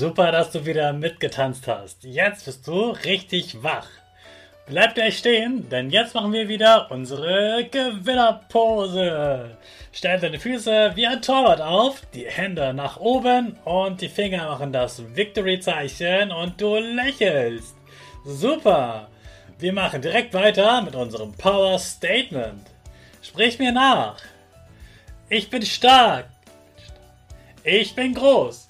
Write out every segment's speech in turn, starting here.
Super, dass du wieder mitgetanzt hast. Jetzt bist du richtig wach. Bleib gleich stehen, denn jetzt machen wir wieder unsere Gewinnerpose. Stell deine Füße wie ein Torwart auf, die Hände nach oben und die Finger machen das Victory-Zeichen und du lächelst. Super. Wir machen direkt weiter mit unserem Power Statement. Sprich mir nach. Ich bin stark. Ich bin groß.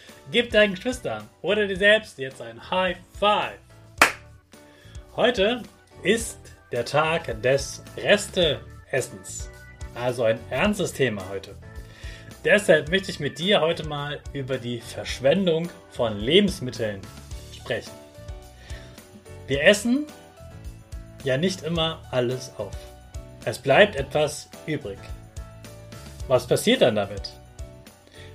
Gib deinen Geschwistern oder dir selbst jetzt ein High Five. Heute ist der Tag des Resteessens. Also ein ernstes Thema heute. Deshalb möchte ich mit dir heute mal über die Verschwendung von Lebensmitteln sprechen. Wir essen ja nicht immer alles auf. Es bleibt etwas übrig. Was passiert dann damit?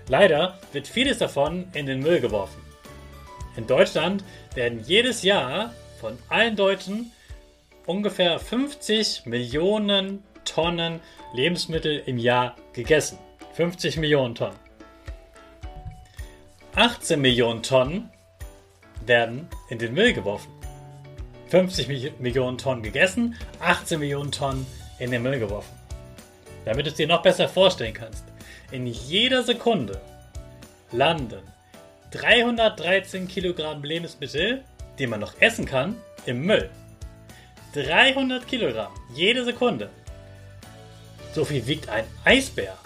Leider wird vieles davon in den Müll geworfen. In Deutschland werden jedes Jahr von allen Deutschen ungefähr 50 Millionen Tonnen Lebensmittel im Jahr gegessen. 50 Millionen Tonnen. 18 Millionen Tonnen werden in den Müll geworfen. 50 Millionen Tonnen gegessen, 18 Millionen Tonnen in den Müll geworfen. Damit du es dir noch besser vorstellen kannst. In jeder Sekunde landen 313 Kilogramm Lebensmittel, die man noch essen kann, im Müll. 300 Kilogramm jede Sekunde. So viel wiegt ein Eisbär.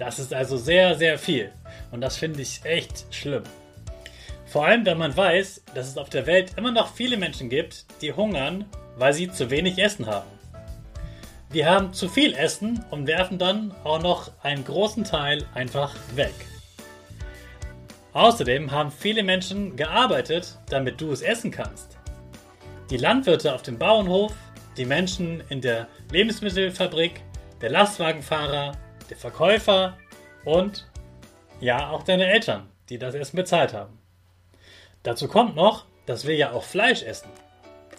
Das ist also sehr, sehr viel. Und das finde ich echt schlimm. Vor allem, wenn man weiß, dass es auf der Welt immer noch viele Menschen gibt, die hungern, weil sie zu wenig Essen haben. Wir haben zu viel Essen und werfen dann auch noch einen großen Teil einfach weg. Außerdem haben viele Menschen gearbeitet, damit du es essen kannst. Die Landwirte auf dem Bauernhof, die Menschen in der Lebensmittelfabrik, der Lastwagenfahrer, der Verkäufer und ja auch deine Eltern, die das Essen bezahlt haben. Dazu kommt noch, dass wir ja auch Fleisch essen.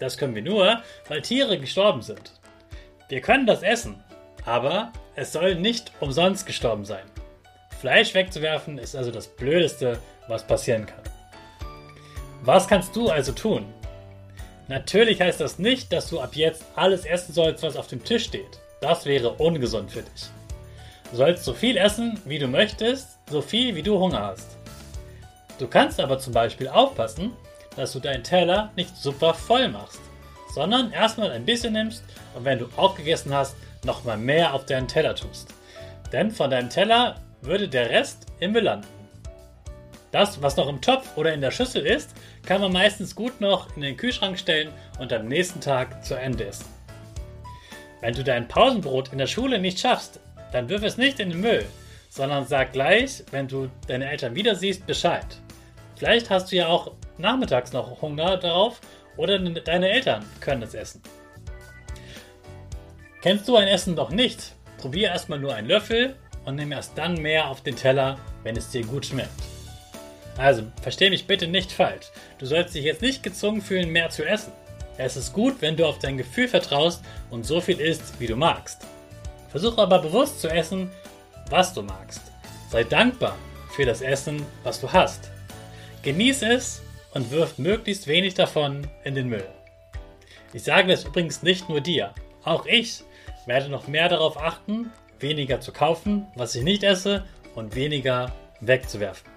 Das können wir nur, weil Tiere gestorben sind. Wir können das essen, aber es soll nicht umsonst gestorben sein. Fleisch wegzuwerfen ist also das Blödeste, was passieren kann. Was kannst du also tun? Natürlich heißt das nicht, dass du ab jetzt alles essen sollst, was auf dem Tisch steht. Das wäre ungesund für dich. Du sollst so viel essen, wie du möchtest, so viel, wie du Hunger hast. Du kannst aber zum Beispiel aufpassen, dass du deinen Teller nicht super voll machst sondern erstmal ein bisschen nimmst und wenn du auch gegessen hast, nochmal mehr auf deinen Teller tust. Denn von deinem Teller würde der Rest im Müll landen. Das, was noch im Topf oder in der Schüssel ist, kann man meistens gut noch in den Kühlschrank stellen und am nächsten Tag zu Ende essen. Wenn du dein Pausenbrot in der Schule nicht schaffst, dann wirf es nicht in den Müll, sondern sag gleich, wenn du deine Eltern wieder siehst, Bescheid. Vielleicht hast du ja auch nachmittags noch Hunger darauf oder deine Eltern können es essen. Kennst du ein Essen noch nicht? Probier erstmal nur einen Löffel und nimm erst dann mehr auf den Teller, wenn es dir gut schmeckt. Also, versteh mich bitte nicht falsch. Du sollst dich jetzt nicht gezwungen fühlen, mehr zu essen. Es ist gut, wenn du auf dein Gefühl vertraust und so viel isst, wie du magst. Versuch aber bewusst zu essen, was du magst. Sei dankbar für das Essen, was du hast. Genieß es und wirf möglichst wenig davon in den Müll. Ich sage das übrigens nicht nur dir. Auch ich werde noch mehr darauf achten, weniger zu kaufen, was ich nicht esse und weniger wegzuwerfen.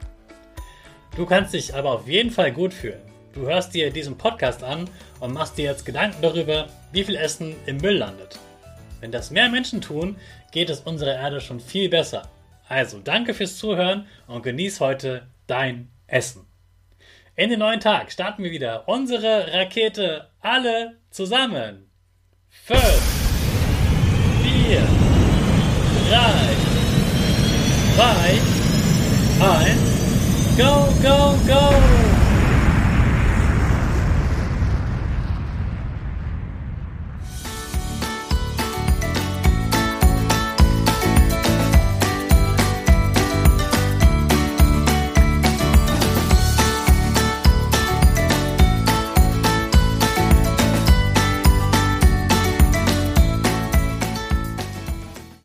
Du kannst dich aber auf jeden Fall gut fühlen. Du hörst dir diesen Podcast an und machst dir jetzt Gedanken darüber, wie viel Essen im Müll landet. Wenn das mehr Menschen tun, geht es unserer Erde schon viel besser. Also danke fürs Zuhören und genieß heute dein Essen. In den neuen Tag starten wir wieder unsere Rakete alle zusammen. 5, 4, 3, 2, 1, go, go, go!